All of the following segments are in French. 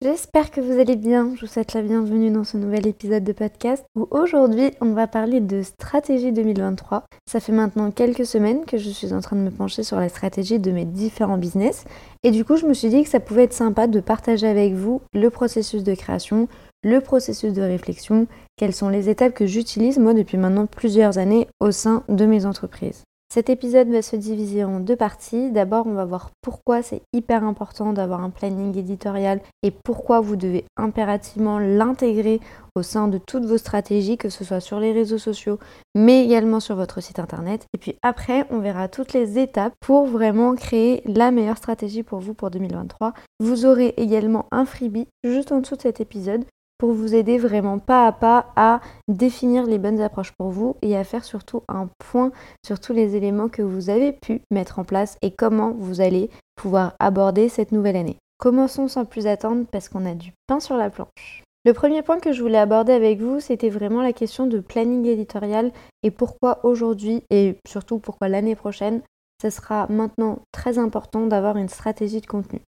J'espère que vous allez bien. Je vous souhaite la bienvenue dans ce nouvel épisode de podcast où aujourd'hui on va parler de stratégie 2023. Ça fait maintenant quelques semaines que je suis en train de me pencher sur la stratégie de mes différents business et du coup je me suis dit que ça pouvait être sympa de partager avec vous le processus de création, le processus de réflexion, quelles sont les étapes que j'utilise moi depuis maintenant plusieurs années au sein de mes entreprises. Cet épisode va se diviser en deux parties. D'abord, on va voir pourquoi c'est hyper important d'avoir un planning éditorial et pourquoi vous devez impérativement l'intégrer au sein de toutes vos stratégies, que ce soit sur les réseaux sociaux, mais également sur votre site internet. Et puis après, on verra toutes les étapes pour vraiment créer la meilleure stratégie pour vous pour 2023. Vous aurez également un freebie juste en dessous de cet épisode pour vous aider vraiment pas à pas à définir les bonnes approches pour vous et à faire surtout un point sur tous les éléments que vous avez pu mettre en place et comment vous allez pouvoir aborder cette nouvelle année. Commençons sans plus attendre parce qu'on a du pain sur la planche. Le premier point que je voulais aborder avec vous, c'était vraiment la question de planning éditorial et pourquoi aujourd'hui et surtout pourquoi l'année prochaine, ce sera maintenant très important d'avoir une stratégie de contenu.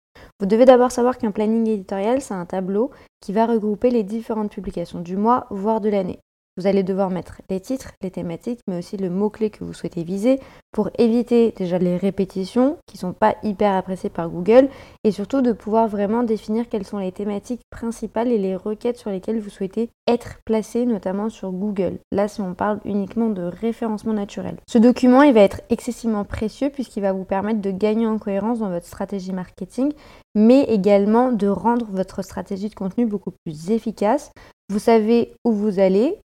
Vous devez d'abord savoir qu'un planning éditorial, c'est un tableau qui va regrouper les différentes publications du mois, voire de l'année. Vous allez devoir mettre les titres, les thématiques, mais aussi le mot-clé que vous souhaitez viser pour éviter déjà les répétitions qui ne sont pas hyper appréciées par Google et surtout de pouvoir vraiment définir quelles sont les thématiques principales et les requêtes sur lesquelles vous souhaitez être placé, notamment sur Google. Là, si on parle uniquement de référencement naturel. Ce document, il va être excessivement précieux puisqu'il va vous permettre de gagner en cohérence dans votre stratégie marketing, mais également de rendre votre stratégie de contenu beaucoup plus efficace. Vous savez où vous allez,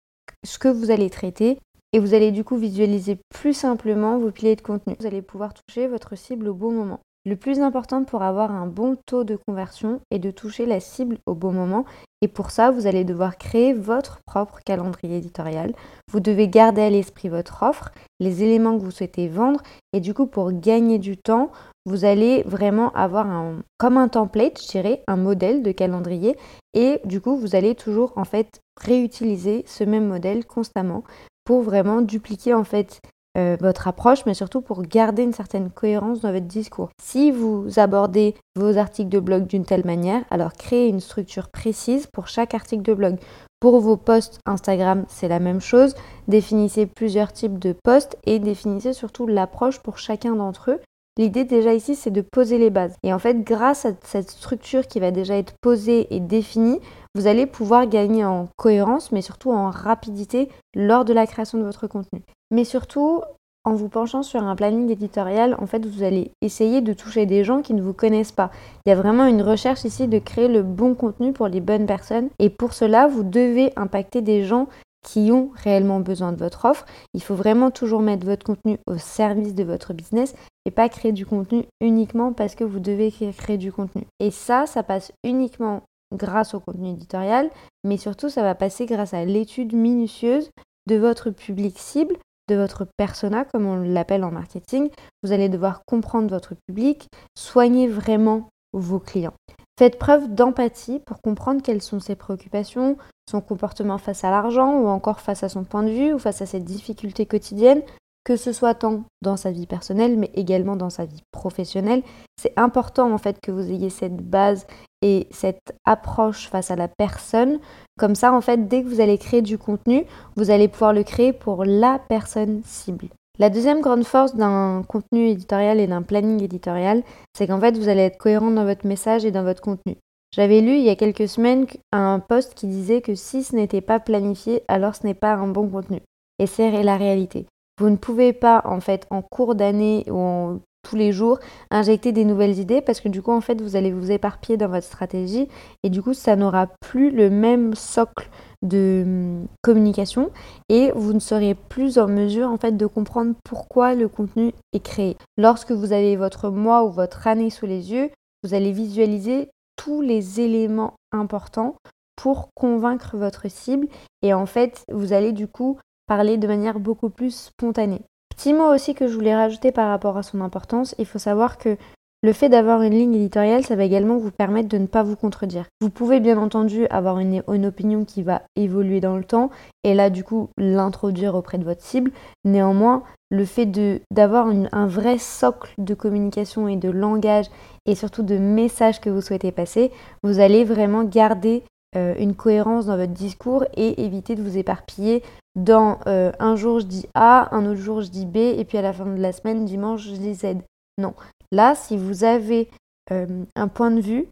ce que vous allez traiter et vous allez du coup visualiser plus simplement vos piliers de contenu. Vous allez pouvoir toucher votre cible au bon moment. Le plus important pour avoir un bon taux de conversion est de toucher la cible au bon moment. Et pour ça vous allez devoir créer votre propre calendrier éditorial. Vous devez garder à l'esprit votre offre, les éléments que vous souhaitez vendre. Et du coup pour gagner du temps, vous allez vraiment avoir un, comme un template, je dirais, un modèle de calendrier. Et du coup vous allez toujours en fait réutiliser ce même modèle constamment pour vraiment dupliquer en fait euh, votre approche, mais surtout pour garder une certaine cohérence dans votre discours. Si vous abordez vos articles de blog d'une telle manière, alors créez une structure précise pour chaque article de blog. Pour vos posts Instagram, c'est la même chose. Définissez plusieurs types de posts et définissez surtout l'approche pour chacun d'entre eux. L'idée déjà ici, c'est de poser les bases. Et en fait, grâce à cette structure qui va déjà être posée et définie, vous allez pouvoir gagner en cohérence, mais surtout en rapidité lors de la création de votre contenu. Mais surtout, en vous penchant sur un planning éditorial, en fait, vous allez essayer de toucher des gens qui ne vous connaissent pas. Il y a vraiment une recherche ici de créer le bon contenu pour les bonnes personnes. Et pour cela, vous devez impacter des gens qui ont réellement besoin de votre offre. Il faut vraiment toujours mettre votre contenu au service de votre business et pas créer du contenu uniquement parce que vous devez créer du contenu. Et ça, ça passe uniquement grâce au contenu éditorial, mais surtout ça va passer grâce à l'étude minutieuse de votre public cible, de votre persona, comme on l'appelle en marketing. Vous allez devoir comprendre votre public, soigner vraiment vos clients. Faites preuve d'empathie pour comprendre quelles sont ses préoccupations, son comportement face à l'argent ou encore face à son point de vue ou face à ses difficultés quotidiennes, que ce soit tant dans sa vie personnelle mais également dans sa vie professionnelle. C'est important en fait que vous ayez cette base et cette approche face à la personne. Comme ça en fait dès que vous allez créer du contenu, vous allez pouvoir le créer pour la personne cible. La deuxième grande force d'un contenu éditorial et d'un planning éditorial, c'est qu'en fait vous allez être cohérent dans votre message et dans votre contenu. J'avais lu il y a quelques semaines un post qui disait que si ce n'était pas planifié, alors ce n'est pas un bon contenu. Et c'est la réalité. Vous ne pouvez pas, en fait, en cours d'année ou tous les jours, injecter des nouvelles idées parce que du coup, en fait, vous allez vous éparpiller dans votre stratégie et du coup, ça n'aura plus le même socle de hum, communication et vous ne serez plus en mesure en fait de comprendre pourquoi le contenu est créé. Lorsque vous avez votre mois ou votre année sous les yeux, vous allez visualiser tous les éléments importants pour convaincre votre cible et en fait, vous allez du coup parler de manière beaucoup plus spontanée. Petit mot aussi que je voulais rajouter par rapport à son importance, il faut savoir que le fait d'avoir une ligne éditoriale, ça va également vous permettre de ne pas vous contredire. Vous pouvez bien entendu avoir une, opinion qui va évoluer dans le temps et là du coup l'introduire auprès de votre cible. Néanmoins, le fait d'avoir un vrai socle de communication et de langage et surtout de messages que vous souhaitez passer, vous allez vraiment garder une cohérence dans votre discours et éviter de vous éparpiller dans euh, un jour je dis A, un autre jour je dis B et puis à la fin de la semaine, dimanche, je dis Z. Non, Là, si vous avez euh, un point de vue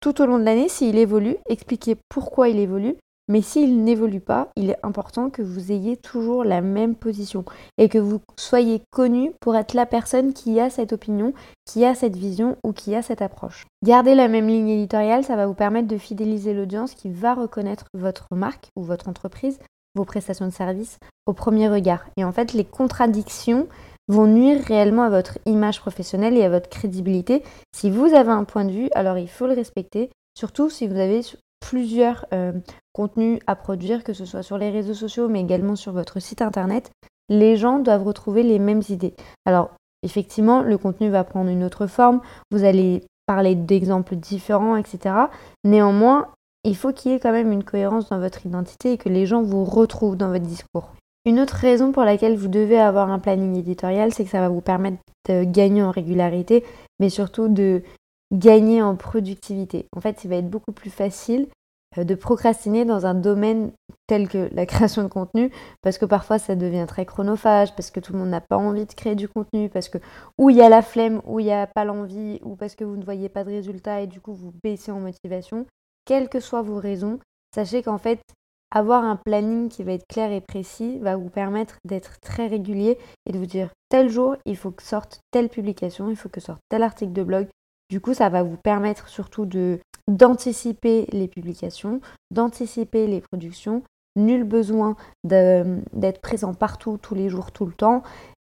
tout au long de l'année, s'il évolue, expliquez pourquoi il évolue. Mais s'il n'évolue pas, il est important que vous ayez toujours la même position et que vous soyez connu pour être la personne qui a cette opinion, qui a cette vision ou qui a cette approche. Garder la même ligne éditoriale, ça va vous permettre de fidéliser l'audience qui va reconnaître votre marque ou votre entreprise, vos prestations de service au premier regard. Et en fait, les contradictions, vont nuire réellement à votre image professionnelle et à votre crédibilité. Si vous avez un point de vue, alors il faut le respecter, surtout si vous avez plusieurs euh, contenus à produire, que ce soit sur les réseaux sociaux, mais également sur votre site internet. Les gens doivent retrouver les mêmes idées. Alors, effectivement, le contenu va prendre une autre forme, vous allez parler d'exemples différents, etc. Néanmoins, il faut qu'il y ait quand même une cohérence dans votre identité et que les gens vous retrouvent dans votre discours. Une autre raison pour laquelle vous devez avoir un planning éditorial, c'est que ça va vous permettre de gagner en régularité, mais surtout de gagner en productivité. En fait, il va être beaucoup plus facile euh, de procrastiner dans un domaine tel que la création de contenu, parce que parfois ça devient très chronophage, parce que tout le monde n'a pas envie de créer du contenu, parce que ou il y a la flemme, ou il n'y a pas l'envie, ou parce que vous ne voyez pas de résultat et du coup vous baissez en motivation. Quelles que soient vos raisons, sachez qu'en fait, avoir un planning qui va être clair et précis va vous permettre d'être très régulier et de vous dire tel jour, il faut que sorte telle publication, il faut que sorte tel article de blog. Du coup, ça va vous permettre surtout de d'anticiper les publications, d'anticiper les productions. Nul besoin d'être présent partout, tous les jours, tout le temps.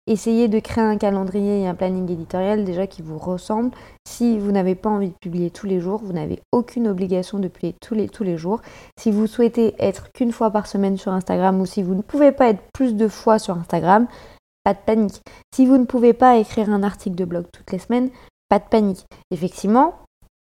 Essayez de créer un calendrier et un planning éditorial déjà qui vous ressemble. Si vous n'avez pas envie de publier tous les jours, vous n'avez aucune obligation de publier tous les, tous les jours. Si vous souhaitez être qu'une fois par semaine sur Instagram ou si vous ne pouvez pas être plus de fois sur Instagram, pas de panique. Si vous ne pouvez pas écrire un article de blog toutes les semaines, pas de panique. Effectivement,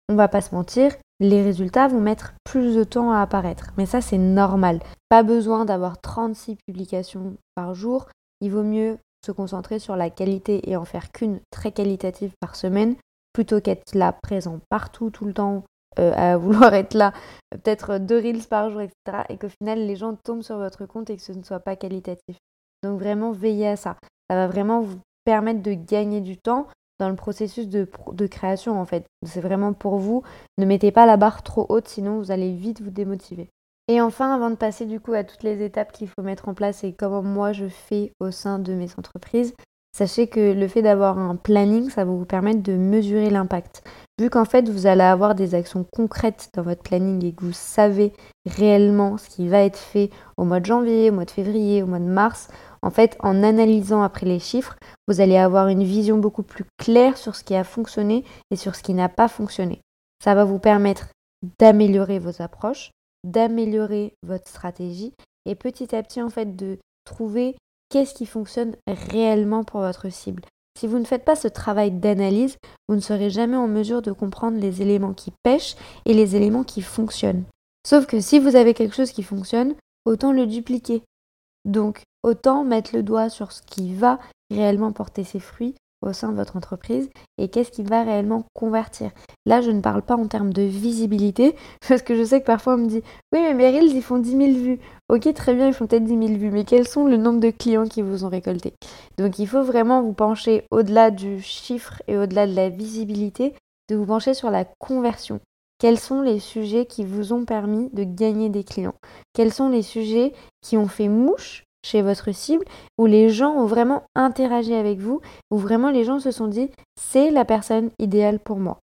on va pas se mentir, les résultats vont mettre plus de temps à apparaître. Mais ça, c'est normal. Pas besoin d'avoir 36 publications par jour. Il vaut mieux se concentrer sur la qualité et en faire qu'une très qualitative par semaine, plutôt qu'être là présent partout, tout le temps, euh, à vouloir être là, peut-être deux reels par jour, etc. Et qu'au final, les gens tombent sur votre compte et que ce ne soit pas qualitatif. Donc vraiment, veillez à ça. Ça va vraiment vous permettre de gagner du temps dans le processus de, de création, en fait. C'est vraiment pour vous. Ne mettez pas la barre trop haute, sinon vous allez vite vous démotiver. Et enfin, avant de passer du coup à toutes les étapes qu'il faut mettre en place et comment moi je fais au sein de mes entreprises, sachez que le fait d'avoir un planning, ça va vous permettre de mesurer l'impact. Vu qu'en fait, vous allez avoir des actions concrètes dans votre planning et que vous savez réellement ce qui va être fait au mois de janvier, au mois de février, au mois de mars, en fait, en analysant après les chiffres, vous allez avoir une vision beaucoup plus claire sur ce qui a fonctionné et sur ce qui n'a pas fonctionné. Ça va vous permettre d'améliorer vos approches, d'améliorer votre stratégie et petit à petit en fait de trouver qu'est-ce qui fonctionne réellement pour votre cible. Si vous ne faites pas ce travail d'analyse, vous ne serez jamais en mesure de comprendre les éléments qui pêchent et les éléments qui fonctionnent. Sauf que si vous avez quelque chose qui fonctionne, autant le dupliquer. Donc, autant mettre le doigt sur ce qui va réellement porter ses fruits au sein de votre entreprise et qu'est-ce qui va réellement convertir. Là, je ne parle pas en termes de visibilité, parce que je sais que parfois on me dit Oui, mais mes ils font 10 000 vues. Ok, très bien, ils font peut-être 10 000 vues, mais quels sont le nombre de clients qui vous ont récolté? Donc, il faut vraiment vous pencher au-delà du chiffre et au-delà de la visibilité, de vous pencher sur la conversion. Quels sont les sujets qui vous ont permis de gagner des clients? Quels sont les sujets qui ont fait mouche chez votre cible, où les gens ont vraiment interagi avec vous, où vraiment les gens se sont dit c'est la personne idéale pour moi.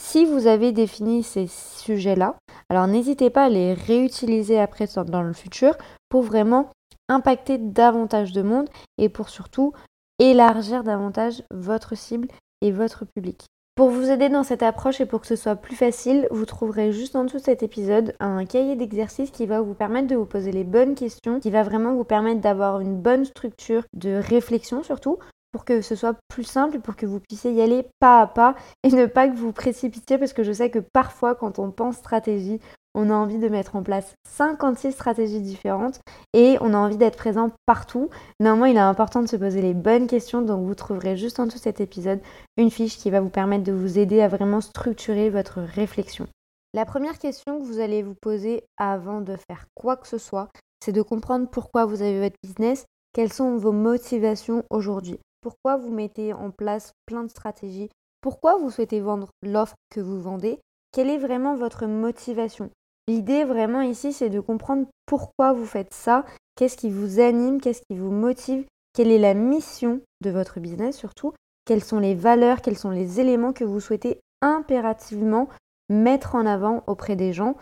Si vous avez défini ces sujets-là, alors n'hésitez pas à les réutiliser après dans le futur pour vraiment impacter davantage de monde et pour surtout élargir davantage votre cible et votre public. Pour vous aider dans cette approche et pour que ce soit plus facile, vous trouverez juste en dessous de cet épisode un cahier d'exercice qui va vous permettre de vous poser les bonnes questions, qui va vraiment vous permettre d'avoir une bonne structure de réflexion surtout, pour que ce soit plus simple, pour que vous puissiez y aller pas à pas et ne pas que vous précipitiez parce que je sais que parfois quand on pense stratégie, on a envie de mettre en place 56 stratégies différentes et on a envie d'être présent partout. Néanmoins, il est important de se poser les bonnes questions, donc vous trouverez juste en dessous de cet épisode une fiche qui va vous permettre de vous aider à vraiment structurer votre réflexion. La première question que vous allez vous poser avant de faire quoi que ce soit, c'est de comprendre pourquoi vous avez votre business, quelles sont vos motivations aujourd'hui, pourquoi vous mettez en place plein de stratégies, pourquoi vous souhaitez vendre l'offre que vous vendez, quelle est vraiment votre motivation. L'idée vraiment ici, c'est de comprendre pourquoi vous faites ça, qu'est-ce qui vous anime, qu'est-ce qui vous motive, quelle est la mission de votre business surtout, quelles sont les valeurs, quels sont les éléments que vous souhaitez impérativement mettre en avant auprès des gens.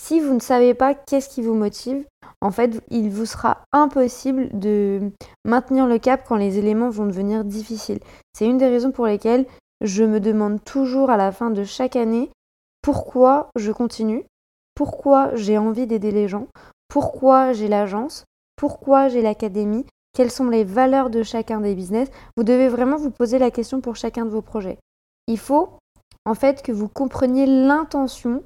Si vous ne savez pas qu'est-ce qui vous motive, en fait, il vous sera impossible de maintenir le cap quand les éléments vont devenir difficiles. C'est une des raisons pour lesquelles je me demande toujours à la fin de chaque année pourquoi je continue, pourquoi j'ai envie d'aider les gens, pourquoi j'ai l'agence, pourquoi j'ai l'académie, quelles sont les valeurs de chacun des business? Vous devez vraiment vous poser la question pour chacun de vos projets. Il faut en fait que vous compreniez l'intention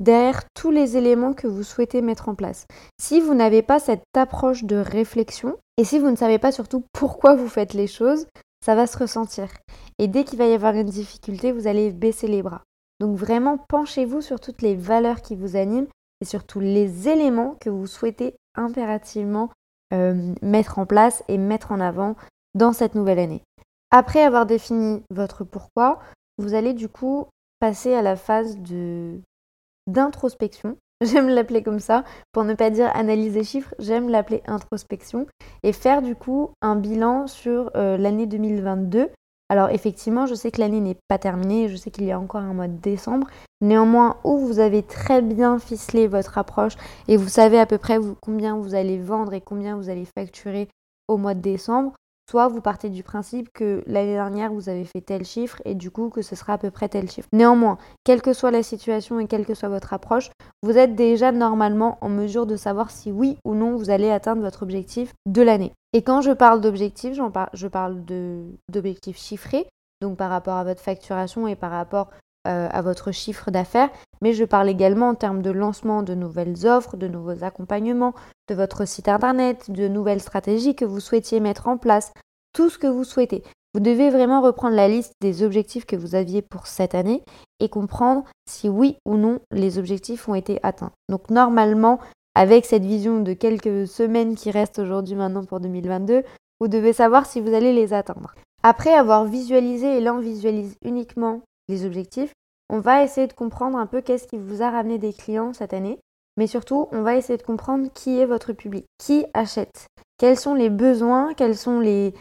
derrière tous les éléments que vous souhaitez mettre en place. Si vous n'avez pas cette approche de réflexion et si vous ne savez pas surtout pourquoi vous faites les choses, ça va se ressentir. Et dès qu'il va y avoir une difficulté, vous allez baisser les bras. Donc vraiment, penchez-vous sur toutes les valeurs qui vous animent et sur tous les éléments que vous souhaitez impérativement euh, mettre en place et mettre en avant dans cette nouvelle année. Après avoir défini votre pourquoi, vous allez du coup passer à la phase de d'introspection. J'aime l'appeler comme ça, pour ne pas dire analyse des chiffres, j'aime l'appeler introspection et faire du coup un bilan sur euh, l'année 2022 alors effectivement, je sais que l'année n'est pas terminée, je sais qu'il y a encore un mois de décembre. Néanmoins, où vous avez très bien ficelé votre approche et vous savez à peu près combien vous allez vendre et combien vous allez facturer au mois de décembre, soit vous partez du principe que l'année dernière vous avez fait tel chiffre et du coup que ce sera à peu près tel chiffre. Néanmoins, quelle que soit la situation et quelle que soit votre approche, vous êtes déjà normalement en mesure de savoir si oui ou non vous allez atteindre votre objectif de l'année. Et quand je parle d'objectifs, je parle d'objectifs chiffrés, donc par rapport à votre facturation et par rapport à votre chiffre d'affaires, mais je parle également en termes de lancement de nouvelles offres, de nouveaux accompagnements, de votre site internet, de nouvelles stratégies que vous souhaitiez mettre en place, tout ce que vous souhaitez. Vous devez vraiment reprendre la liste des objectifs que vous aviez pour cette année et comprendre si oui ou non les objectifs ont été atteints. Donc normalement, avec cette vision de quelques semaines qui restent aujourd'hui maintenant pour 2022, vous devez savoir si vous allez les atteindre. Après avoir visualisé, et là on visualise uniquement les objectifs, on va essayer de comprendre un peu qu'est-ce qui vous a ramené des clients cette année, mais surtout on va essayer de comprendre qui est votre public, qui achète, quels sont les besoins, quelles sont les,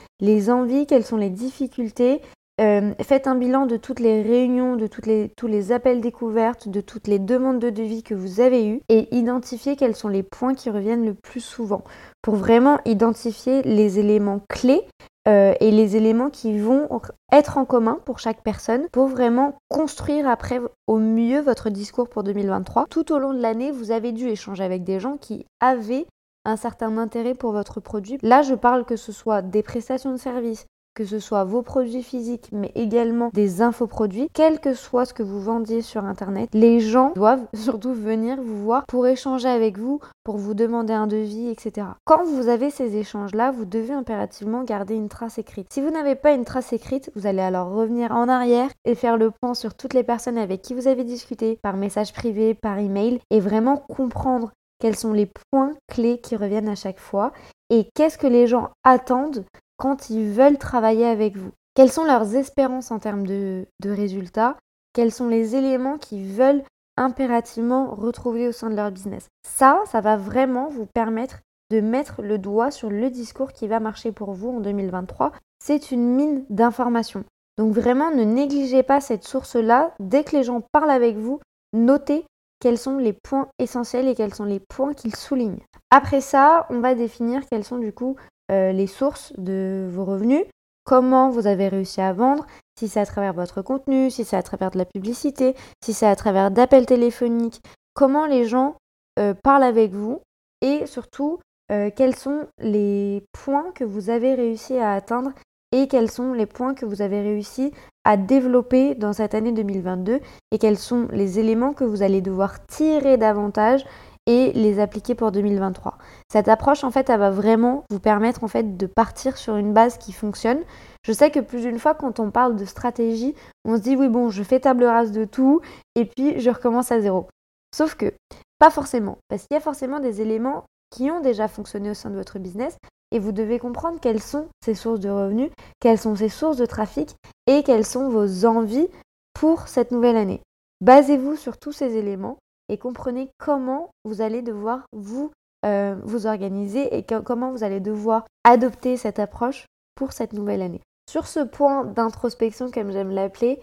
envies, quelles sont les difficultés, euh, faites un bilan de toutes les réunions, de toutes les, tous les appels découvertes, de toutes les demandes de devis que vous avez eues et identifiez quels sont les points qui reviennent le plus souvent. Pour vraiment identifier les éléments clés euh, et les éléments qui vont être en commun pour chaque personne pour vraiment construire après au mieux votre discours pour 2023. Tout au long de l'année, vous avez dû échanger avec des gens qui avaient un certain intérêt pour votre produit. Là, je parle que ce soit des prestations de services, que ce soit vos produits physiques, mais également des infoproduits, quel que soit ce que vous vendiez sur Internet, les gens doivent surtout venir vous voir pour échanger avec vous, pour vous demander un devis, etc. Quand vous avez ces échanges-là, vous devez impérativement garder une trace écrite. Si vous n'avez pas une trace écrite, vous allez alors revenir en arrière et faire le point sur toutes les personnes avec qui vous avez discuté, par message privé, par email, et vraiment comprendre quels sont les points clés qui reviennent à chaque fois et qu'est-ce que les gens attendent quand ils veulent travailler avec vous Quelles sont leurs espérances en termes de, résultats? Quels sont les éléments qu'ils veulent impérativement retrouver au sein de leur business? Ça, ça va vraiment vous permettre de mettre le doigt sur le discours qui va marcher pour vous en 2023. C'est une mine d'informations. Donc vraiment, ne négligez pas cette source-là. Dès que les gens parlent avec vous, notez quels sont les points essentiels et quels sont les points qu'ils soulignent. Après ça, on va définir quels sont du coup euh, les sources de vos revenus, comment vous avez réussi à vendre, si c'est à travers votre contenu, si c'est à travers de la publicité, si c'est à travers d'appels téléphoniques, comment les gens euh, parlent avec vous et surtout euh, quels sont les points que vous avez réussi à atteindre et quels sont les points que vous avez réussi à développer dans cette année 2022 et quels sont les éléments que vous allez devoir tirer davantage et les appliquer pour 2023. Cette approche en fait elle va vraiment vous permettre en fait de partir sur une base qui fonctionne. Je sais que plus d'une fois quand on parle de stratégie, on se dit oui bon, je fais table rase de tout et puis je recommence à zéro. Sauf que pas forcément parce qu'il y a forcément des éléments qui ont déjà fonctionné au sein de votre business et vous devez comprendre quelles sont ces sources de revenus, quelles sont ces sources de trafic et quelles sont vos envies pour cette nouvelle année. Basez-vous sur tous ces éléments et comprenez comment vous allez devoir vous, euh, organiser et comment vous allez devoir adopter cette approche pour cette nouvelle année. Sur ce point d'introspection, comme j'aime l'appeler,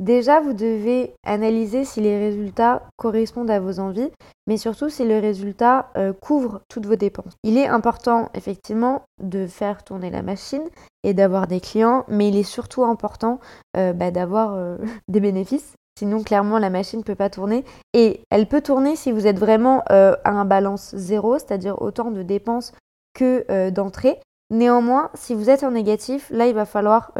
Déjà, vous devez analyser si les résultats correspondent à vos envies, mais surtout si le résultat euh, couvre toutes vos dépenses. Il est important, effectivement, de faire tourner la machine et d'avoir des clients, mais il est surtout important euh, bah, d'avoir des bénéfices. Sinon, clairement, la machine ne peut pas tourner. Et elle peut tourner si vous êtes vraiment à un balance zéro, c'est-à-dire autant de dépenses que d'entrées. Néanmoins, si vous êtes en négatif, là, il va falloir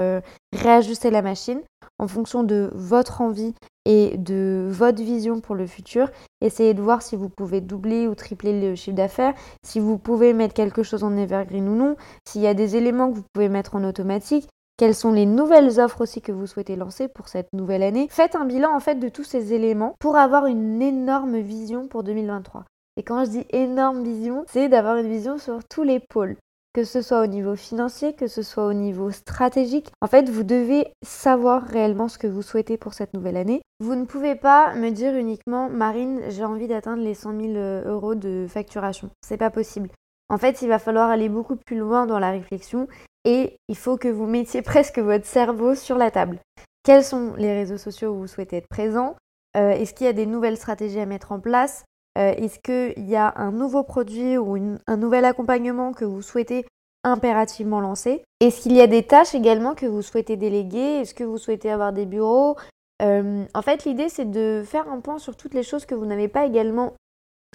réajuster la machine en fonction de votre envie et de votre vision pour le futur. Essayez de voir si vous pouvez doubler ou tripler le chiffre d'affaires, si vous pouvez mettre quelque chose en evergreen ou non, s'il y a des éléments que vous pouvez mettre en automatique, quelles sont les nouvelles offres aussi que vous souhaitez lancer pour cette nouvelle année? Faites un bilan en fait de tous ces éléments pour avoir une énorme vision pour 2023. Et quand je dis énorme vision, c'est d'avoir une vision sur tous les pôles que ce soit au niveau financier, que ce soit au niveau stratégique. En fait, vous devez savoir réellement ce que vous souhaitez pour cette nouvelle année. Vous ne pouvez pas me dire uniquement, Marine, j'ai envie d'atteindre les 100 000 euh, euros de facturation. C'est pas possible. En fait, il va falloir aller beaucoup plus loin dans la réflexion et il faut que vous mettiez presque votre cerveau sur la table. Quels sont les réseaux sociaux où vous souhaitez être présent? Euh, Est-ce qu'il y a des nouvelles stratégies à mettre en place? Euh, est-ce qu'il y a un nouveau produit ou un nouvel accompagnement que vous souhaitez impérativement lancer? Est-ce qu'il y a des tâches également que vous souhaitez déléguer? Est-ce que vous souhaitez avoir des bureaux? Euh, En fait, l'idée, c'est de faire un point sur toutes les choses que vous n'avez pas également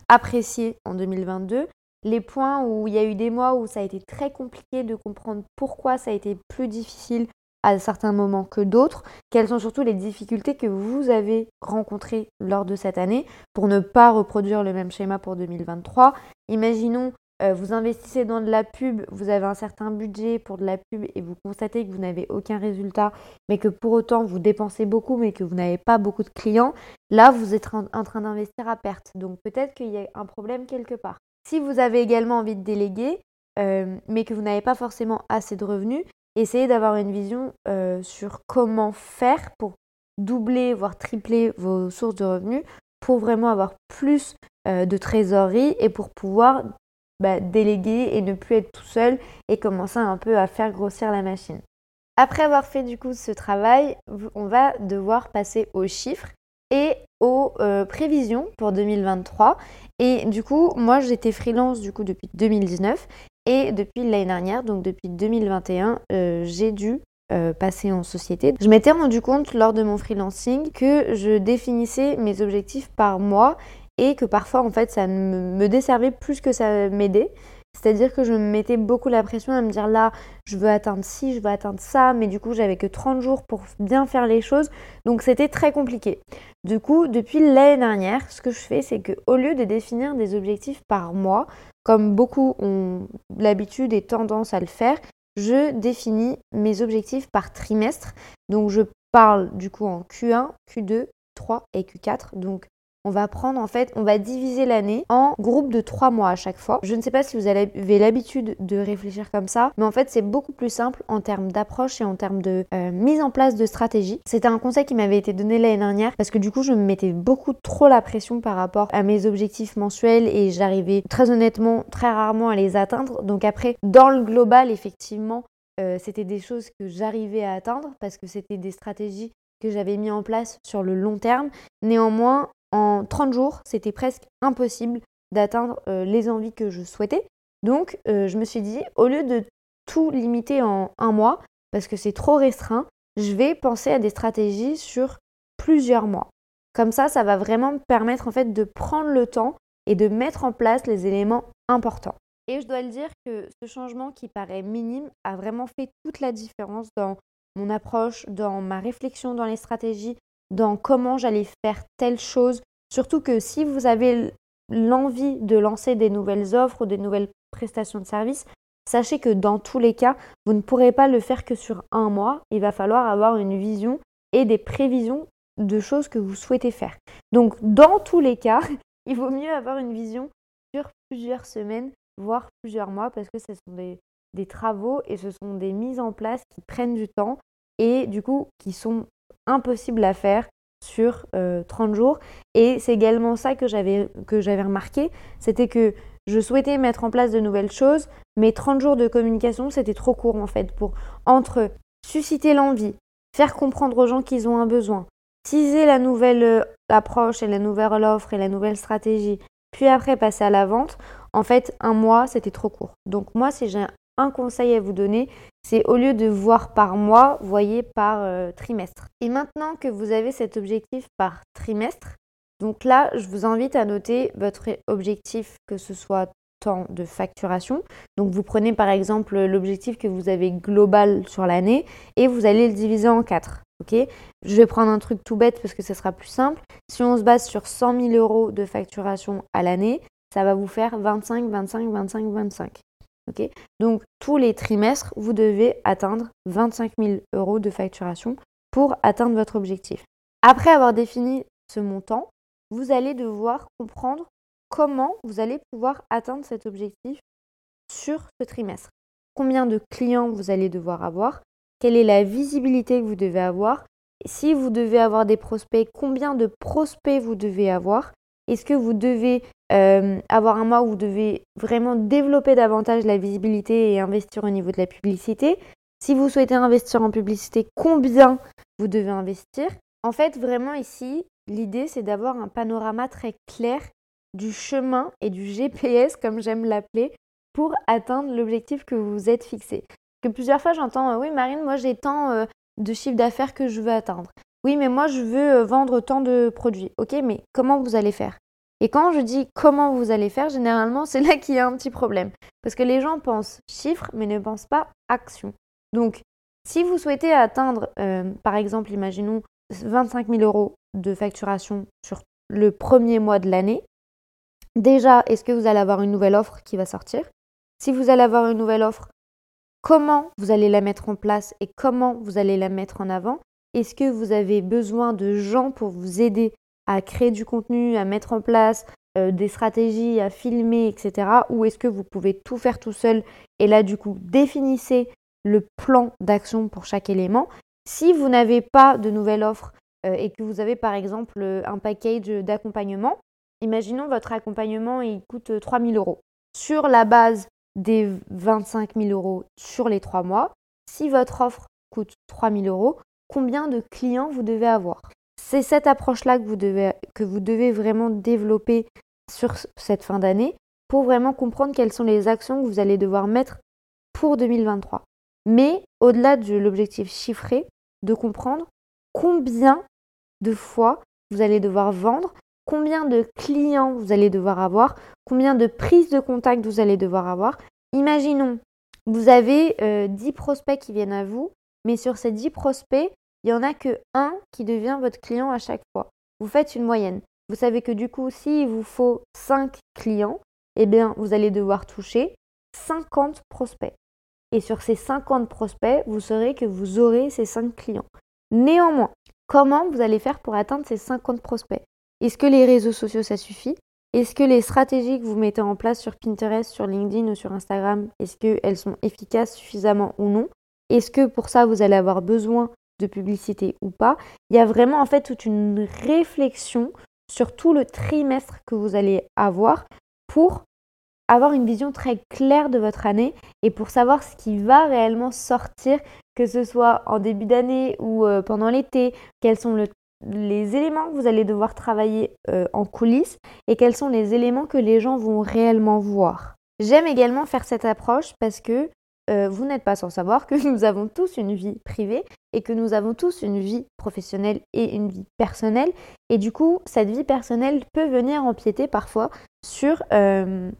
appréciées en 2022. Les points où il y a eu des mois où ça a été très compliqué de comprendre pourquoi ça a été plus difficile à certains moments que d'autres, quelles sont surtout les difficultés que vous avez rencontrées lors de cette année pour ne pas reproduire le même schéma pour 2023. Imaginons, euh, vous investissez dans de la pub, vous avez un certain budget pour de la pub et vous constatez que vous n'avez aucun résultat, mais que pour autant vous dépensez beaucoup, mais que vous n'avez pas beaucoup de clients. Là, vous êtes en train d'investir à perte. Donc peut-être qu'il y a un problème quelque part. Si vous avez également envie de déléguer, euh, mais que vous n'avez pas forcément assez de revenus, essayez d'avoir une vision euh, sur comment faire pour doubler, voire tripler vos sources de revenus pour vraiment avoir plus euh, de trésorerie et pour pouvoir bah, déléguer et ne plus être tout seul et commencer un peu à faire grossir la machine. Après avoir fait du coup ce travail, on va devoir passer aux chiffres et aux euh, prévisions pour 2023. Et du coup, moi j'étais freelance du coup depuis 2019 et depuis l'année dernière, donc depuis 2021, euh, j'ai dû euh, passer en société. Je m'étais rendu compte lors de mon freelancing que je définissais mes objectifs par mois et que parfois en fait ça me desservait plus que ça m'aidait. C'est-à-dire que je me mettais beaucoup la pression à me dire là, je veux atteindre ci, je veux atteindre ça, mais du coup, j'avais que 30 jours pour bien faire les choses. Donc, c'était très compliqué. Du coup, depuis l'année dernière, ce que je fais, c'est qu'au lieu de définir des objectifs par mois, comme beaucoup ont l'habitude et tendance à le faire, je définis mes objectifs par trimestre. Donc, je parle du coup en Q1, Q2, 3 et Q4. Donc, on va prendre en fait, on va diviser l'année en groupes de trois mois à chaque fois. Je ne sais pas si vous avez l'habitude de réfléchir comme ça, mais en fait c'est beaucoup plus simple en termes d'approche et en termes de euh, mise en place de stratégie. C'était un conseil qui m'avait été donné l'année dernière parce que du coup je me mettais beaucoup trop la pression par rapport à mes objectifs mensuels et j'arrivais très honnêtement très rarement à les atteindre. Donc après, dans le global, effectivement, euh, c'était des choses que j'arrivais à atteindre parce que c'était des stratégies que j'avais mis en place sur le long terme. Néanmoins, en 30 jours, c'était presque impossible d'atteindre euh, les envies que je souhaitais. Donc, euh, je me suis dit, au lieu de tout limiter en un mois, parce que c'est trop restreint, je vais penser à des stratégies sur plusieurs mois. Comme ça, ça va vraiment me permettre en fait de prendre le temps et de mettre en place les éléments importants. Et je dois le dire que ce changement qui paraît minime a vraiment fait toute la différence dans mon approche, dans ma réflexion, dans les stratégies, dans comment j'allais faire telle chose. Surtout que si vous avez l'envie de lancer des nouvelles offres ou des nouvelles prestations de services, sachez que dans tous les cas, vous ne pourrez pas le faire que sur un mois. Il va falloir avoir une vision et des prévisions de choses que vous souhaitez faire. Donc, dans tous les cas, il vaut mieux avoir une vision sur plusieurs semaines, voire plusieurs mois, parce que ce sont des, travaux et ce sont des mises en place qui prennent du temps et du coup qui sont impossibles à faire sur 30 euh, jours. Et c'est également ça que j'avais, que j'avais remarqué, c'était que je souhaitais mettre en place de nouvelles choses, mais 30 jours de communication, c'était trop court en fait, pour entre susciter l'envie, faire comprendre aux gens qu'ils ont un besoin, teaser la nouvelle euh, approche et la nouvelle offre et la nouvelle stratégie, puis après passer à la vente, en fait, un mois, c'était trop court. Donc moi, si j'ai un conseil à vous donner, c'est au lieu de voir par mois, voyez par euh, trimestre. Et maintenant que vous avez cet objectif par trimestre, donc là, je vous invite à noter votre objectif, que ce soit temps de facturation. Donc vous prenez par exemple l'objectif que vous avez global sur l'année et vous allez le diviser en quatre. Je vais prendre un truc tout bête parce que ce sera plus simple. Si on se base sur 100 000 euros de facturation à l'année, ça va vous faire 25, 25, 25, 25. Donc tous les trimestres, vous devez atteindre 25 000 euros de facturation pour atteindre votre objectif. Après avoir défini ce montant, vous allez devoir comprendre comment vous allez pouvoir atteindre cet objectif sur ce trimestre. Combien de clients vous allez devoir avoir, quelle est la visibilité que vous devez avoir. Si vous devez avoir des prospects, combien de prospects vous devez avoir. Est-ce que vous devez euh, avoir un mois où vous devez vraiment développer davantage la visibilité et investir au niveau de la publicité? Si vous souhaitez investir en publicité, combien vous devez investir? En fait, vraiment ici, l'idée c'est d'avoir un panorama très clair du chemin et du GPS, comme j'aime l'appeler, pour atteindre l'objectif que vous vous êtes fixé. Que plusieurs fois j'entends euh, oui Marine, moi j'ai tant euh, de chiffre d'affaires que je veux atteindre. Oui, mais moi je veux euh, vendre tant de produits. Ok, mais comment vous allez faire? Et quand je dis comment vous allez faire, généralement c'est là qu'il y a un petit problème. Parce que les gens pensent chiffres mais ne pensent pas action. Donc si vous souhaitez atteindre, par exemple, imaginons 25 000 euros de facturation sur le premier mois de l'année, déjà, est-ce que vous allez avoir une nouvelle offre qui va sortir? Si vous allez avoir une nouvelle offre, comment vous allez la mettre en place et comment vous allez la mettre en avant? Est-ce que vous avez besoin de gens pour vous aider à créer du contenu, à mettre en place euh, des stratégies, à filmer, etc. Ou est-ce que vous pouvez tout faire tout seul et là du coup définissez le plan d'action pour chaque élément? Si vous n'avez pas de nouvelle offre euh, et que vous avez par exemple un package d'accompagnement, imaginons votre accompagnement il coûte 3000 euros. Sur la base des 25 000 euros sur les trois mois. Si votre offre coûte 3 000 euros, combien de clients vous devez avoir C'est cette approche-là que, vous devez, que vous devez vraiment développer sur cette fin d'année pour vraiment comprendre quelles sont les actions que vous allez devoir mettre pour 2023. Mais au-delà de l'objectif chiffré, de comprendre combien de fois vous allez devoir vendre combien de clients vous allez devoir avoir, combien de prises de contact vous allez devoir avoir. Imaginons, vous avez 10 euh, prospects qui viennent à vous, mais sur ces 10 prospects, il n'y en a que un qui devient votre client à chaque fois. Vous faites une moyenne. Vous savez que du coup, s'il vous faut 5 clients, eh bien, vous allez devoir toucher 50 prospects. Et sur ces 50 prospects, vous saurez que vous aurez ces 5 clients. Néanmoins, comment vous allez faire pour atteindre ces 50 prospects? Est-ce que les réseaux sociaux, ça suffit? Est-ce que les stratégies que vous mettez en place sur Pinterest, sur LinkedIn ou sur Instagram, est-ce qu'elles sont efficaces suffisamment ou non? Est-ce que pour ça, vous allez avoir besoin de publicité ou pas? Il y a vraiment en fait toute une réflexion sur tout le trimestre que vous allez avoir pour avoir une vision très claire de votre année et pour savoir ce qui va réellement sortir, que ce soit en début d'année ou euh, pendant l'été, quels sont le les éléments que vous allez devoir travailler euh, en coulisses et quels sont les éléments que les gens vont réellement voir? J'aime également faire cette approche parce que euh, vous n'êtes pas sans savoir que nous avons tous une vie privée et que nous avons tous une vie professionnelle et une vie personnelle. Et du coup, cette vie personnelle peut venir empiéter parfois sur euh,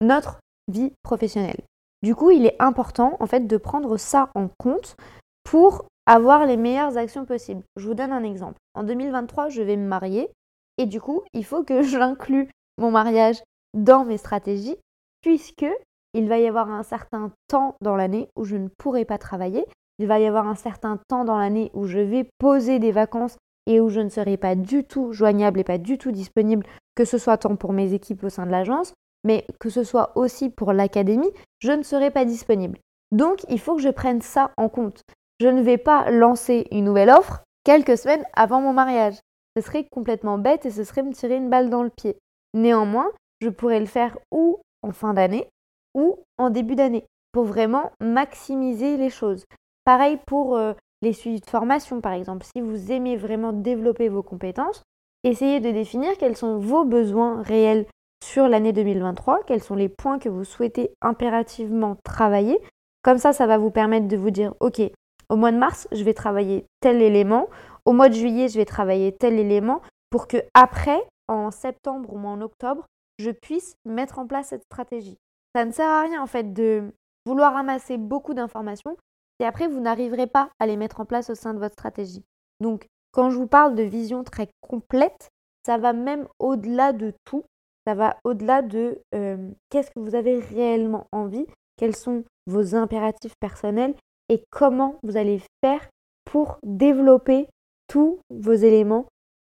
notre vie professionnelle. Du coup, il est important en fait de prendre ça en compte pour avoir les meilleures actions possibles. Je vous donne un exemple. En 2023, je vais me marier et du coup, il faut que j'inclue mon mariage dans mes stratégies puisque il va y avoir un certain temps dans l'année où je ne pourrai pas travailler. Il va y avoir un certain temps dans l'année où je vais poser des vacances et où je ne serai pas du tout joignable et pas du tout disponible, que ce soit tant pour mes équipes au sein de l'agence, mais que ce soit aussi pour l'académie, je ne serai pas disponible. Donc, il faut que je prenne ça en compte. Je ne vais pas lancer une nouvelle offre quelques semaines avant mon mariage. Ce serait complètement bête et ce serait me tirer une balle dans le pied. Néanmoins, je pourrais le faire ou en fin d'année ou en début d'année pour vraiment maximiser les choses. Pareil pour euh, les suivis de formation, par exemple. Si vous aimez vraiment développer vos compétences, essayez de définir quels sont vos besoins réels sur l'année 2023, quels sont les points que vous souhaitez impérativement travailler. Comme ça, ça va vous permettre de vous dire, OK, au mois de mars, je vais travailler tel élément, au mois de juillet, je vais travailler tel élément, pour que après, en septembre ou en octobre, je puisse mettre en place cette stratégie. Ça ne sert à rien en fait de vouloir ramasser beaucoup d'informations et après vous n'arriverez pas à les mettre en place au sein de votre stratégie. Donc quand je vous parle de vision très complète, ça va même au-delà de tout, ça va au-delà de euh, qu'est-ce que vous avez réellement envie, quels sont vos impératifs personnels et comment vous allez faire pour développer tous vos éléments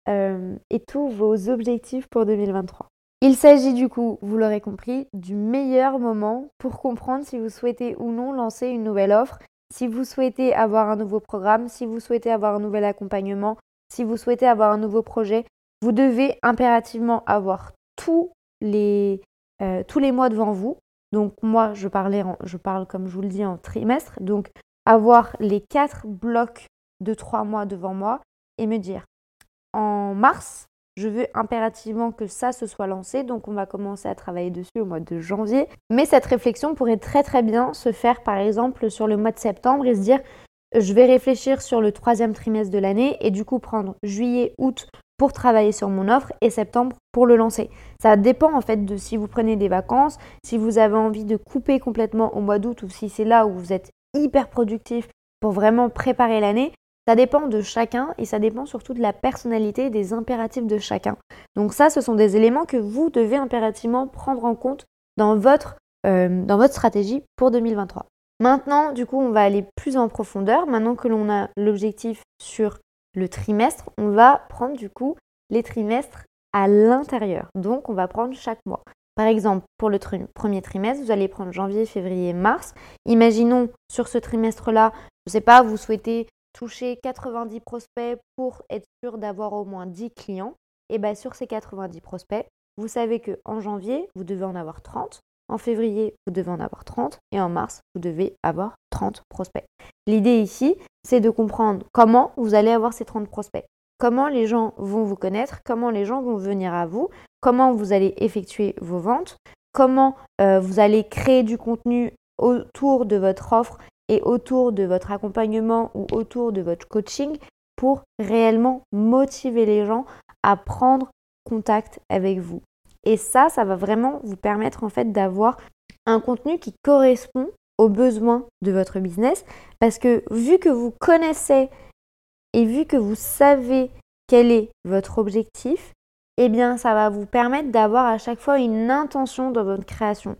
euh, et tous vos objectifs pour 2023. Il s'agit du coup, vous l'aurez compris, du meilleur moment pour comprendre si vous souhaitez ou non lancer une nouvelle offre, si vous souhaitez avoir un nouveau programme, si vous souhaitez avoir un nouvel accompagnement, si vous souhaitez avoir un nouveau projet. Vous devez impérativement avoir tous les, euh, mois devant vous. Donc moi, je parle comme je vous le dis en trimestre. Donc avoir les quatre blocs de trois mois devant moi et me dire en mars, je veux impérativement que ça se soit lancé, donc on va commencer à travailler dessus au mois de janvier. Mais cette réflexion pourrait très très bien se faire par exemple sur le mois de septembre et se dire je vais réfléchir sur le troisième trimestre de l'année et du coup prendre juillet, août pour travailler sur mon offre et septembre pour le lancer. Ça dépend en fait de si vous prenez des vacances, si vous avez envie de couper complètement au mois d'août ou si c'est là où vous êtes hyper productif pour vraiment préparer l'année. Ça dépend de chacun et ça dépend surtout de la personnalité et des impératifs de chacun. Donc ça, ce sont des éléments que vous devez impérativement prendre en compte dans votre, euh, dans votre stratégie pour 2023. Maintenant, du coup, on va aller plus en profondeur. Maintenant que l'on a l'objectif sur le trimestre, on va prendre du coup les trimestres à l'intérieur. Donc, on va prendre chaque mois. Par exemple, pour le premier trimestre, vous allez prendre janvier, février, mars. Imaginons sur ce trimestre-là, je ne sais pas, vous souhaitez toucher 90 prospects pour être sûr d'avoir au moins 10 clients, et bien sur ces 90 prospects, vous savez que en janvier, vous devez en avoir 30, en février, vous devez en avoir 30 et en mars, vous devez avoir 30 prospects. L'idée ici, c'est de comprendre comment vous allez avoir ces 30 prospects. Comment les gens vont vous connaître, comment les gens vont venir à vous, comment vous allez effectuer vos ventes, comment euh, vous allez créer du contenu autour de votre offre et autour de votre accompagnement ou autour de votre coaching pour réellement motiver les gens à prendre contact avec vous. Et ça, ça va vraiment vous permettre en fait d'avoir un contenu qui correspond aux besoins de votre business parce que vu que vous connaissez et vu que vous savez quel est votre objectif, eh bien ça va vous permettre d'avoir à chaque fois une intention dans votre création.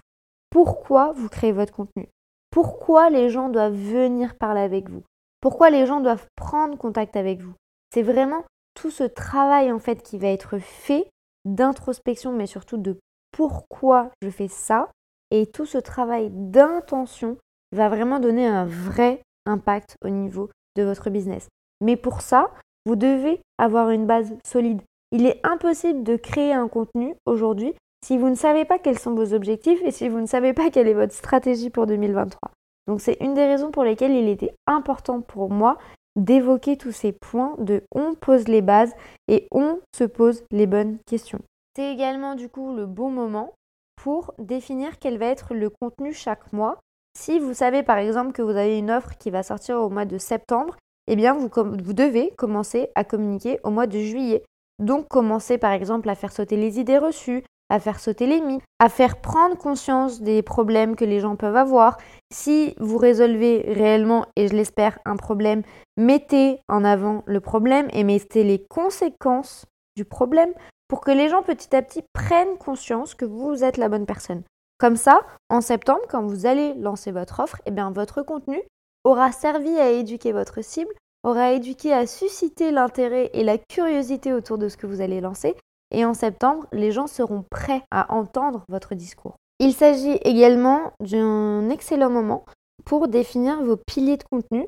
Pourquoi vous créez votre contenu? Pourquoi les gens doivent venir parler avec vous? Pourquoi les gens doivent prendre contact avec vous? C'est vraiment tout ce travail en fait qui va être fait d'introspection, mais surtout de pourquoi je fais ça. Et tout ce travail d'intention va vraiment donner un vrai impact au niveau de votre business. Mais pour ça, vous devez avoir une base solide. Il est impossible de créer un contenu aujourd'hui si vous ne savez pas quels sont vos objectifs et si vous ne savez pas quelle est votre stratégie pour 2023. Donc c'est une des raisons pour lesquelles il était important pour moi d'évoquer tous ces points de on pose les bases et on se pose les bonnes questions. C'est également du coup le bon moment pour définir quel va être le contenu chaque mois. Si vous savez par exemple que vous avez une offre qui va sortir au mois de septembre, eh bien vous, vous devez commencer à communiquer au mois de juillet. Donc commencez par exemple à faire sauter les idées reçues, à faire sauter les mythes, à faire prendre conscience des problèmes que les gens peuvent avoir. Si vous résolvez réellement, et je l'espère, un problème, mettez en avant le problème et mettez les conséquences du problème pour que les gens petit à petit prennent conscience que vous êtes la bonne personne. Comme ça, en septembre, quand vous allez lancer votre offre, eh bien, votre contenu aura servi à éduquer votre cible, aura éduqué à susciter l'intérêt et la curiosité autour de ce que vous allez lancer, et en septembre, les gens seront prêts à entendre votre discours. Il s'agit également d'un excellent moment pour définir vos piliers de contenu,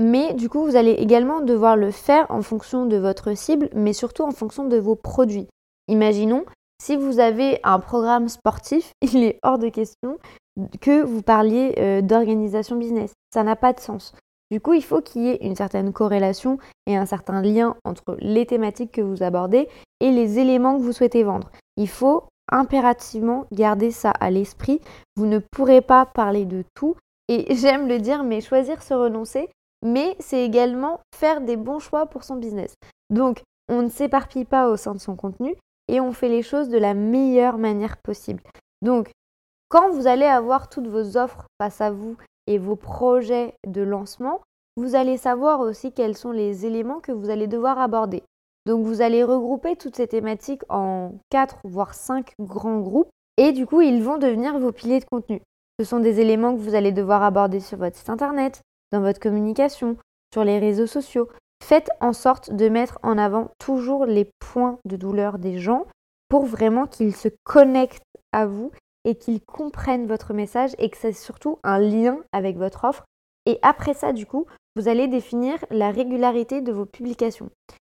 mais du coup, vous allez également devoir le faire en fonction de votre cible, mais surtout en fonction de vos produits. Imaginons, si vous avez un programme sportif, il est hors de question que vous parliez euh, d'organisation business. Ça n'a pas de sens. Du coup, il faut qu'il y ait une certaine corrélation et un certain lien entre les thématiques que vous abordez et les éléments que vous souhaitez vendre. Il faut impérativement garder ça à l'esprit. Vous ne pourrez pas parler de tout. Et j'aime le dire, mais choisir se renoncer, mais c'est également faire des bons choix pour son business. Donc, on ne s'éparpille pas au sein de son contenu et on fait les choses de la meilleure manière possible. Donc, quand vous allez avoir toutes vos offres face à vous et vos projets de lancement, vous allez savoir aussi quels sont les éléments que vous allez devoir aborder. Donc vous allez regrouper toutes ces thématiques en 4 voire 5 grands groupes et du coup ils vont devenir vos piliers de contenu. Ce sont des éléments que vous allez devoir aborder sur votre site internet, dans votre communication, sur les réseaux sociaux. Faites en sorte de mettre en avant toujours les points de douleur des gens pour vraiment qu'ils se connectent à vous et qu'ils comprennent votre message et que c'est surtout un lien avec votre offre. Et après ça, du coup, vous allez définir la régularité de vos publications.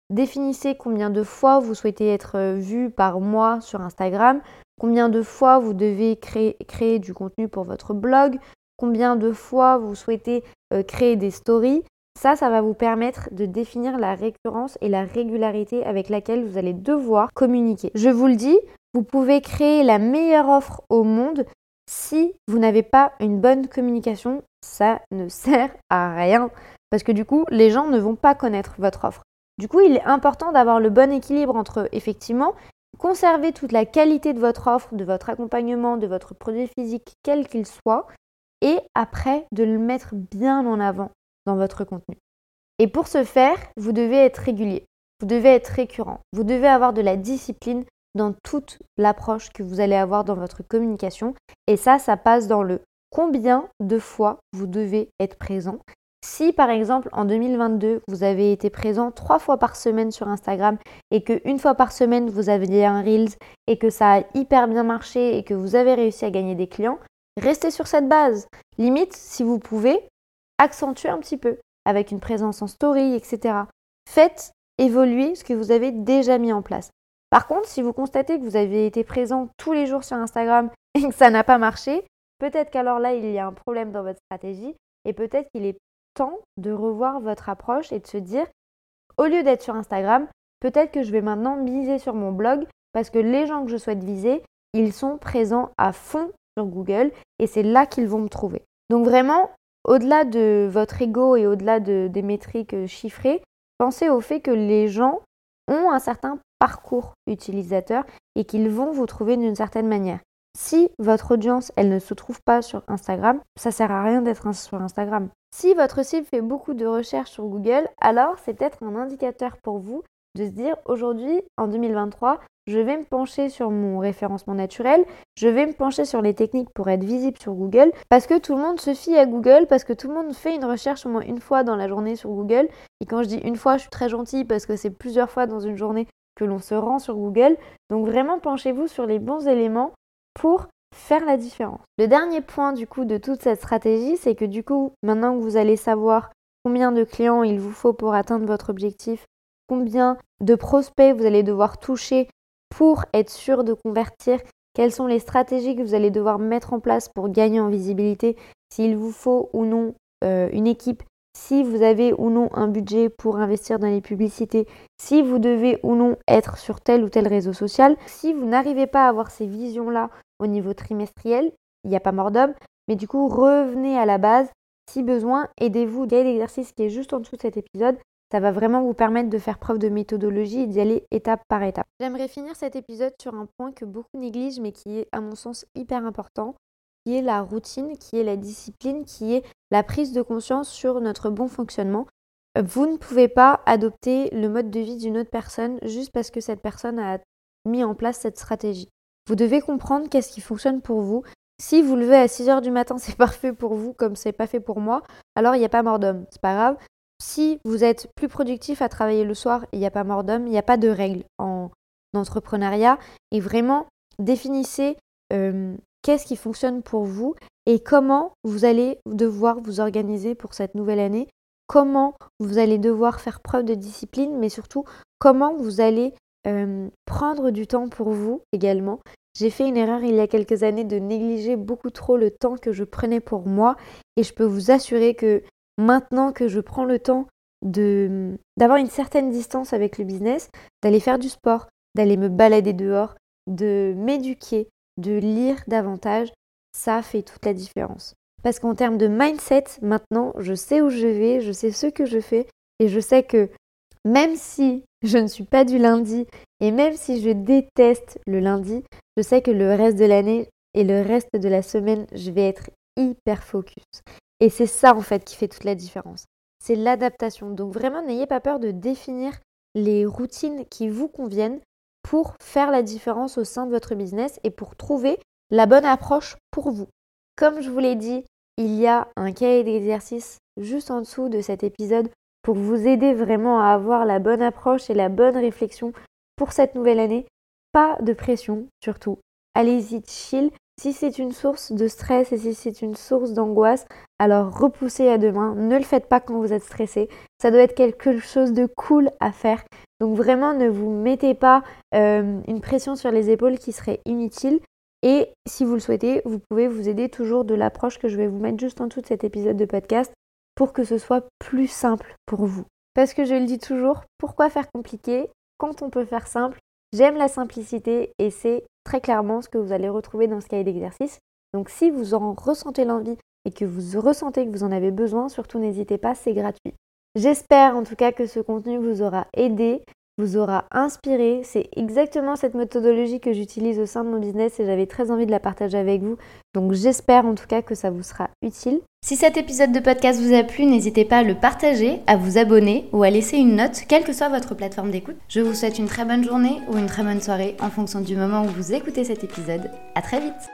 Définissez combien de fois vous souhaitez être euh, vu par mois sur Instagram, combien de fois vous devez créer, du contenu pour votre blog, combien de fois vous souhaitez euh, créer des stories. Ça, ça va vous permettre de définir la récurrence et la régularité avec laquelle vous allez devoir communiquer. Je vous le dis, vous pouvez créer la meilleure offre au monde si vous n'avez pas une bonne communication, ça ne sert à rien parce que du coup, les gens ne vont pas connaître votre offre. Du coup, il est important d'avoir le bon équilibre entre effectivement conserver toute la qualité de votre offre, de votre accompagnement, de votre produit physique, quel qu'il soit, et après de le mettre bien en avant dans votre contenu. Et pour ce faire, vous devez être régulier, vous devez être récurrent, vous devez avoir de la discipline dans toute l'approche que vous allez avoir dans votre communication. Et ça, ça passe dans le combien de fois vous devez être présent. Si par exemple en 2022 vous avez été présent trois fois par semaine sur Instagram et que une fois par semaine vous aviez un Reels et que ça a hyper bien marché et que vous avez réussi à gagner des clients, restez sur cette base. Limite, si vous pouvez, accentuer un petit peu avec une présence en story, etc. Faites évoluer ce que vous avez déjà mis en place. Par contre, si vous constatez que vous avez été présent tous les jours sur Instagram et que ça n'a pas marché, peut-être qu'alors là, il y a un problème dans votre stratégie et peut-être qu'il est temps de revoir votre approche et de se dire, au lieu d'être sur Instagram, peut-être que je vais maintenant miser sur mon blog parce que les gens que je souhaite viser, ils sont présents à fond sur Google et c'est là qu'ils vont me trouver. Donc vraiment, au-delà de votre ego et au-delà de, des métriques chiffrées, pensez au fait que les gens ont un certain parcours utilisateur et qu'ils vont vous trouver d'une certaine manière. Si votre audience, elle ne se trouve pas sur Instagram, ça sert à rien d'être sur Instagram. Si votre cible fait beaucoup de recherches sur Google, alors c'est peut-être un indicateur pour vous de se dire aujourd'hui, en 2023, je vais me pencher sur mon référencement naturel, je vais me pencher sur les techniques pour être visible sur Google, parce que tout le monde se fie à Google, parce que tout le monde fait une recherche au moins une fois dans la journée sur Google. Et quand je dis une fois, je suis très gentille parce que c'est plusieurs fois dans une journée que l'on se rend sur Google. Donc vraiment penchez-vous sur les bons éléments pour faire la différence. Le dernier point du coup de toute cette stratégie, c'est que du coup, maintenant que vous allez savoir combien de clients il vous faut pour atteindre votre objectif, combien de prospects vous allez devoir toucher pour être sûr de convertir, quelles sont les stratégies que vous allez devoir mettre en place pour gagner en visibilité, s'il vous faut ou non euh, une équipe si vous avez ou non un budget pour investir dans les publicités, si vous devez ou non être sur tel ou tel réseau social. Si vous n'arrivez pas à avoir ces visions-là au niveau trimestriel, il n'y a pas mort d'homme, Mais du coup, revenez à la base. Si besoin, aidez-vous. Il y a l'exercice qui est juste en dessous de cet épisode. Ça va vraiment vous permettre de faire preuve de méthodologie et d'y aller étape par étape. J'aimerais finir cet épisode sur un point que beaucoup négligent mais qui est à mon sens hyper important, qui est la routine, qui est la discipline, qui est la prise de conscience sur notre bon fonctionnement. Vous ne pouvez pas adopter le mode de vie d'une autre personne juste parce que cette personne a mis en place cette stratégie. Vous devez comprendre qu'est-ce qui fonctionne pour vous. Si vous levez à 6 heures du matin, c'est parfait pour vous comme c'est pas fait pour moi, alors il n'y a pas mort d'homme. C'est pas grave. Si vous êtes plus productif à travailler le soir, il n'y a pas mort d'homme, il n'y a pas de règles en entrepreneuriat. Et vraiment, définissez euh, qu'est-ce qui fonctionne pour vous et comment vous allez devoir vous organiser pour cette nouvelle année, comment vous allez devoir faire preuve de discipline, mais surtout comment vous allez euh, prendre du temps pour vous également. J'ai fait une erreur il y a quelques années de négliger beaucoup trop le temps que je prenais pour moi et je peux vous assurer que maintenant que je prends le temps de d'avoir une certaine distance avec le business, d'aller faire du sport, d'aller me balader dehors, de m'éduquer, de lire davantage, ça fait toute la différence. Parce qu'en termes de mindset, maintenant, je sais où je vais, je sais ce que je fais et je sais que même si je ne suis pas du lundi et même si je déteste le lundi, je sais que le reste de l'année et le reste de la semaine, je vais être hyper focus. Et c'est ça en fait qui fait toute la différence. C'est l'adaptation. Donc vraiment, n'ayez pas peur de définir les routines qui vous conviennent pour faire la différence au sein de votre business et pour trouver la bonne approche pour vous. Comme je vous l'ai dit, il y a un cahier d'exercice juste en dessous de cet épisode pour vous aider vraiment à avoir la bonne approche et la bonne réflexion pour cette nouvelle année. Pas de pression surtout. Allez-y chill. Si c'est une source de stress et si c'est une source d'angoisse, alors repoussez à demain. Ne le faites pas quand vous êtes stressé. Ça doit être quelque chose de cool à faire. Donc vraiment, ne vous mettez pas euh, une pression sur les épaules qui serait inutile. Et si vous le souhaitez, vous pouvez vous aider toujours de l'approche que je vais vous mettre juste en dessous de cet épisode de podcast pour que ce soit plus simple pour vous. Parce que je le dis toujours, pourquoi faire compliqué quand on peut faire simple? J'aime la simplicité et c'est très clairement ce que vous allez retrouver dans ce cahier d'exercice. Donc si vous en ressentez l'envie et que vous ressentez que vous en avez besoin, surtout n'hésitez pas, c'est gratuit. J'espère en tout cas que ce contenu vous aura aidé vous aura inspiré. C'est exactement cette méthodologie que j'utilise au sein de mon business et j'avais très envie de la partager avec vous. Donc j'espère en tout cas que ça vous sera utile. Si cet épisode de podcast vous a plu, n'hésitez pas à le partager, à vous abonner ou à laisser une note, quelle que soit votre plateforme d'écoute. Je vous souhaite une très bonne journée ou une très bonne soirée en fonction du moment où vous écoutez cet épisode. À très vite